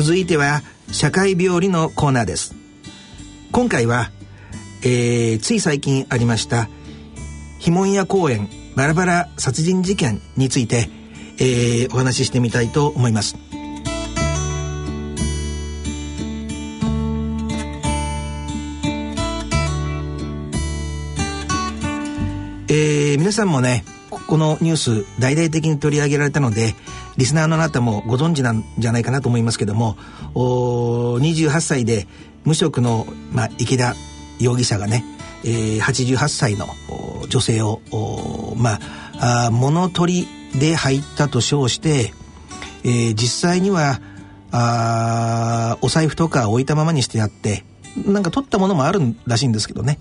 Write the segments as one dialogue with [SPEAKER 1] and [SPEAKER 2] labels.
[SPEAKER 1] 続いては社会病理のコーナーです。今回は、えー、つい最近ありました碑文屋公園バラバラ殺人事件について、えー、お話ししてみたいと思います。えー、皆さんもねこのニュース大々的に取り上げられたのでリスナーのあなたもご存知なんじゃないかなと思いますけども28歳で無職の、まあ、池田容疑者がね、えー、88歳の女性をまああ物取りで入ったと称して、えー、実際にはあお財布とか置いたままにしてあってなんか取ったものもあるらしいんですけどね。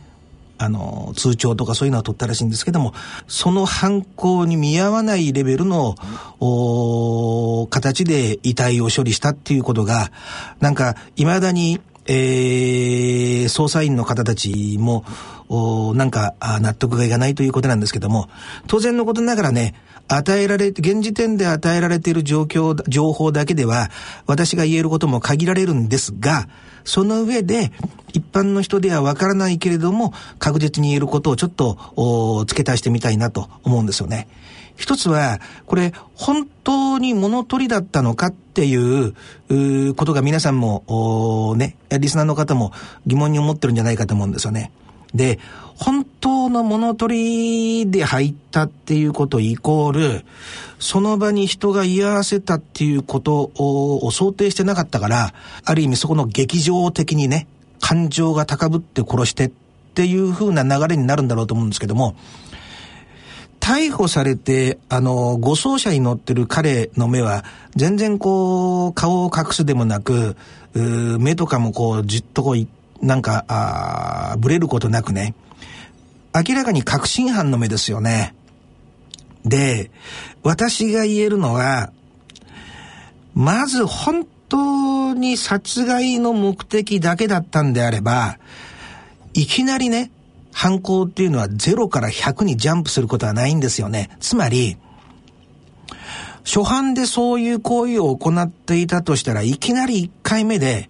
[SPEAKER 1] あの、通帳とかそういうのは取ったらしいんですけども、その犯行に見合わないレベルの、お形で遺体を処理したっていうことが、なんか、未だに、えー、捜査員の方たちも、おなんか、納得がいかないということなんですけども、当然のことながらね、与えられ、現時点で与えられている状況、情報だけでは、私が言えることも限られるんですが、その上で、一般の人ではわからないけれども、確実に言えることをちょっと、付け足してみたいなと思うんですよね。一つは、これ、本当に物取りだったのかっていううことが皆さんも、ね、リスナーの方も疑問に思ってるんじゃないかと思うんですよね。で、本当の物取りで入ったっていうことイコール、その場に人が居合わせたっていうことを想定してなかったから、ある意味そこの劇場的にね、感情が高ぶって殺してっていう風な流れになるんだろうと思うんですけども、逮捕されて、あの、護送車に乗ってる彼の目は、全然こう、顔を隠すでもなく、目とかもこう、じっとこう、なんか、あぶれることなくね、明らかに確信犯の目ですよね。で、私が言えるのは、まず本当に殺害の目的だけだったんであれば、いきなりね、犯行っていうのは0から100にジャンプすることはないんですよね。つまり、初犯でそういう行為を行っていたとしたらいきなり1回目で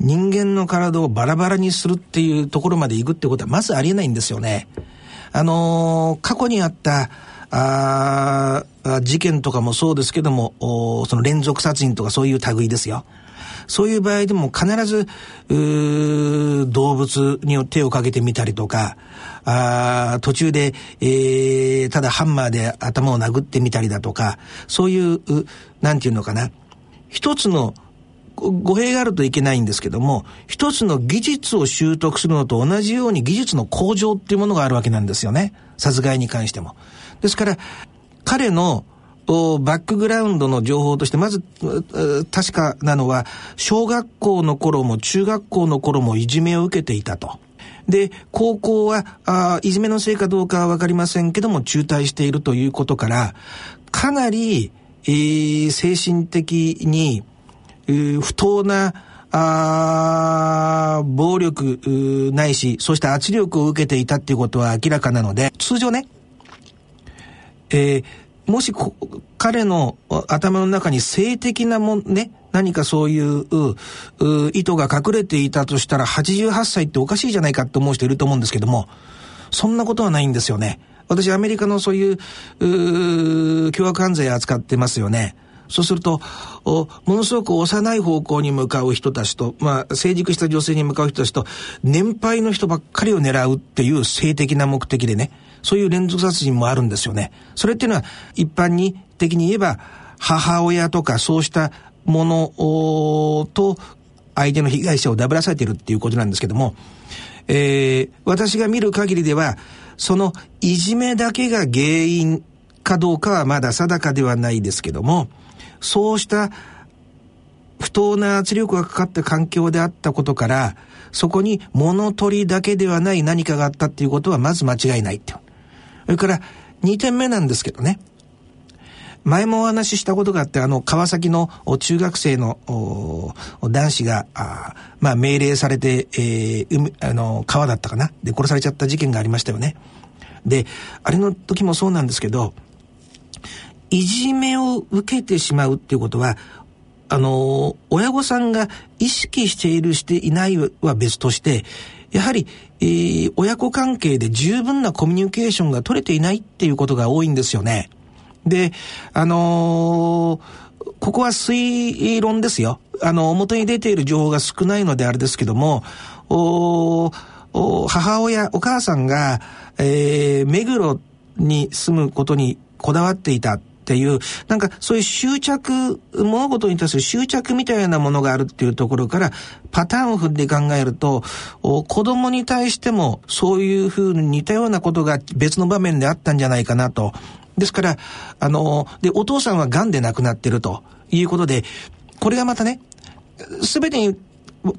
[SPEAKER 1] 人間の体をバラバラにするっていうところまで行くってことはまずありえないんですよね。あのー、過去にあったああ事件とかもそうですけども、その連続殺人とかそういう類ですよ。そういう場合でも必ず、動物に手をかけてみたりとか、あ途中で、えー、ただハンマーで頭を殴ってみたりだとか、そういう、なんていうのかな。一つの語弊があるといけないんですけども、一つの技術を習得するのと同じように技術の向上っていうものがあるわけなんですよね。殺害に関しても。ですから、彼のバックグラウンドの情報として、まず、確かなのは、小学校の頃も中学校の頃もいじめを受けていたと。で、高校は、あいじめのせいかどうかはわかりませんけども、中退しているということから、かなり、えー、精神的に、不当なあ暴力ないし、そした圧力を受けていたっていうことは明らかなので、通常ね、えー、もし彼の頭の中に性的なもん、ね、何かそういう意図が隠れていたとしたら88歳っておかしいじゃないかって思う人いると思うんですけども、そんなことはないんですよね。私アメリカのそういう、う凶悪犯罪扱ってますよね。そうすると、ものすごく幼い方向に向かう人たちと、まあ、成熟した女性に向かう人たちと、年配の人ばっかりを狙うっていう性的な目的でね、そういう連続殺人もあるんですよね。それっていうのは、一般に的に言えば、母親とかそうしたものと、相手の被害者をダブらされてるっていうことなんですけども、えー、私が見る限りでは、そのいじめだけが原因かどうかはまだ定かではないですけども、そうした不当な圧力がかかった環境であったことから、そこに物取りだけではない何かがあったっていうことはまず間違いないって。それから2点目なんですけどね。前もお話ししたことがあって、あの、川崎の中学生の男子が、あまあ、命令されて、えー、海、あの、川だったかなで殺されちゃった事件がありましたよね。で、あれの時もそうなんですけど、いじめを受けてしまうっていうことは、あの、親御さんが意識しているしていないは別として、やはり、えー、親子関係で十分なコミュニケーションが取れていないっていうことが多いんですよね。で、あのー、ここは推論ですよ。あの、表に出ている情報が少ないのであれですけども、おお母親、お母さんが、えー、目黒に住むことにこだわっていたっていう、なんかそういう執着、物事に対する執着みたいなものがあるっていうところから、パターンを踏んで考えると、子供に対してもそういうふうに似たようなことが別の場面であったんじゃないかなと。ですから、あの、で、お父さんは癌で亡くなってるということで、これがまたね、すべてに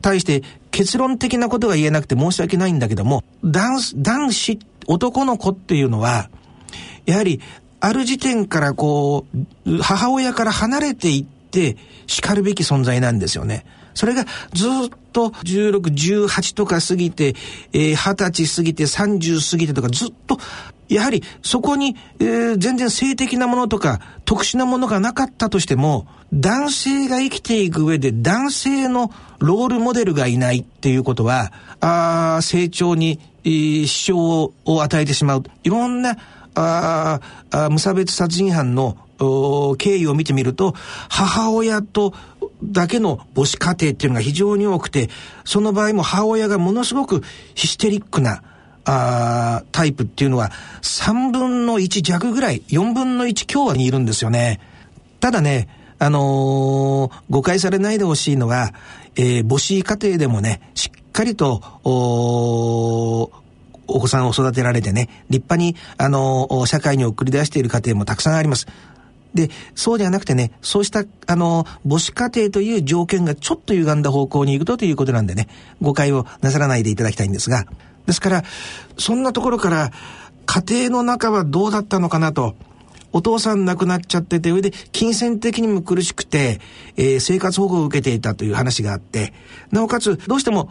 [SPEAKER 1] 対して結論的なことが言えなくて申し訳ないんだけども、男子男子、男の子っていうのは、やはりある時点からこう、母親から離れていって叱るべき存在なんですよね。それがずっと16、18とか過ぎて、えー、20歳過ぎて30過ぎてとかずっと、やはりそこに、えー、全然性的なものとか特殊なものがなかったとしても、男性が生きていく上で男性のロールモデルがいないっていうことは、あ成長に、支障を与えてしまう。いろんなああ無差別殺人犯の経緯を見てみると、母親とだけの母子家庭っていうのが非常に多くて、その場合も母親がものすごくヒステリックな、あタイプっていうのは3分の1弱ぐらい、4分の1強にいるんですよね。ただね、あのー、誤解されないでほしいのは、えー、母子家庭でもね、しっかりと、お子さんを育てられてね、立派に、あの、社会に送り出している家庭もたくさんあります。で、そうではなくてね、そうした、あの、母子家庭という条件がちょっと歪んだ方向に行くとということなんでね、誤解をなさらないでいただきたいんですが、ですから、そんなところから、家庭の中はどうだったのかなと、お父さん亡くなっちゃってて、上で金銭的にも苦しくて、えー、生活保護を受けていたという話があって、なおかつ、どうしても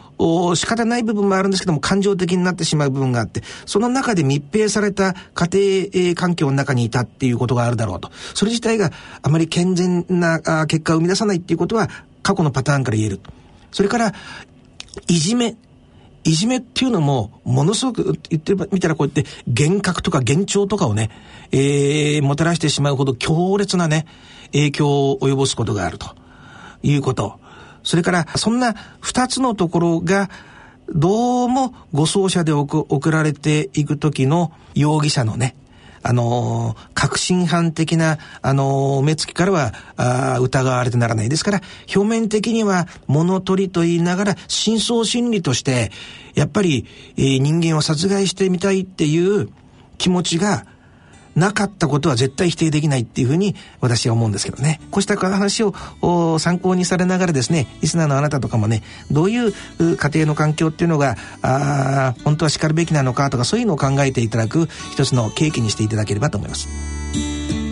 [SPEAKER 1] 仕方ない部分もあるんですけども、感情的になってしまう部分があって、その中で密閉された家庭環境の中にいたっていうことがあるだろうと。それ自体があまり健全なあ結果を生み出さないっていうことは、過去のパターンから言える。それから、いじめ。いじめっていうのも、ものすごく言ってみたらこうやって幻覚とか幻聴とかをね、えー、もたらしてしまうほど強烈なね、影響を及ぼすことがあるということ。それから、そんな二つのところが、どうも護送車で送られていく時の容疑者のね、あの、革新犯的な、あの、目つきからは、あ疑われてならない。ですから、表面的には物取りと言いながら、真相心理として、やっぱり、え、人間を殺害してみたいっていう気持ちが、なかったことは絶対否定できないっていうふうに私は思うんですけどね。こうした話を参考にされながらですね、リスナーのあなたとかもね、どういう家庭の環境っていうのが、あ本当は叱るべきなのかとかそういうのを考えていただく一つの契機にしていただければと思います。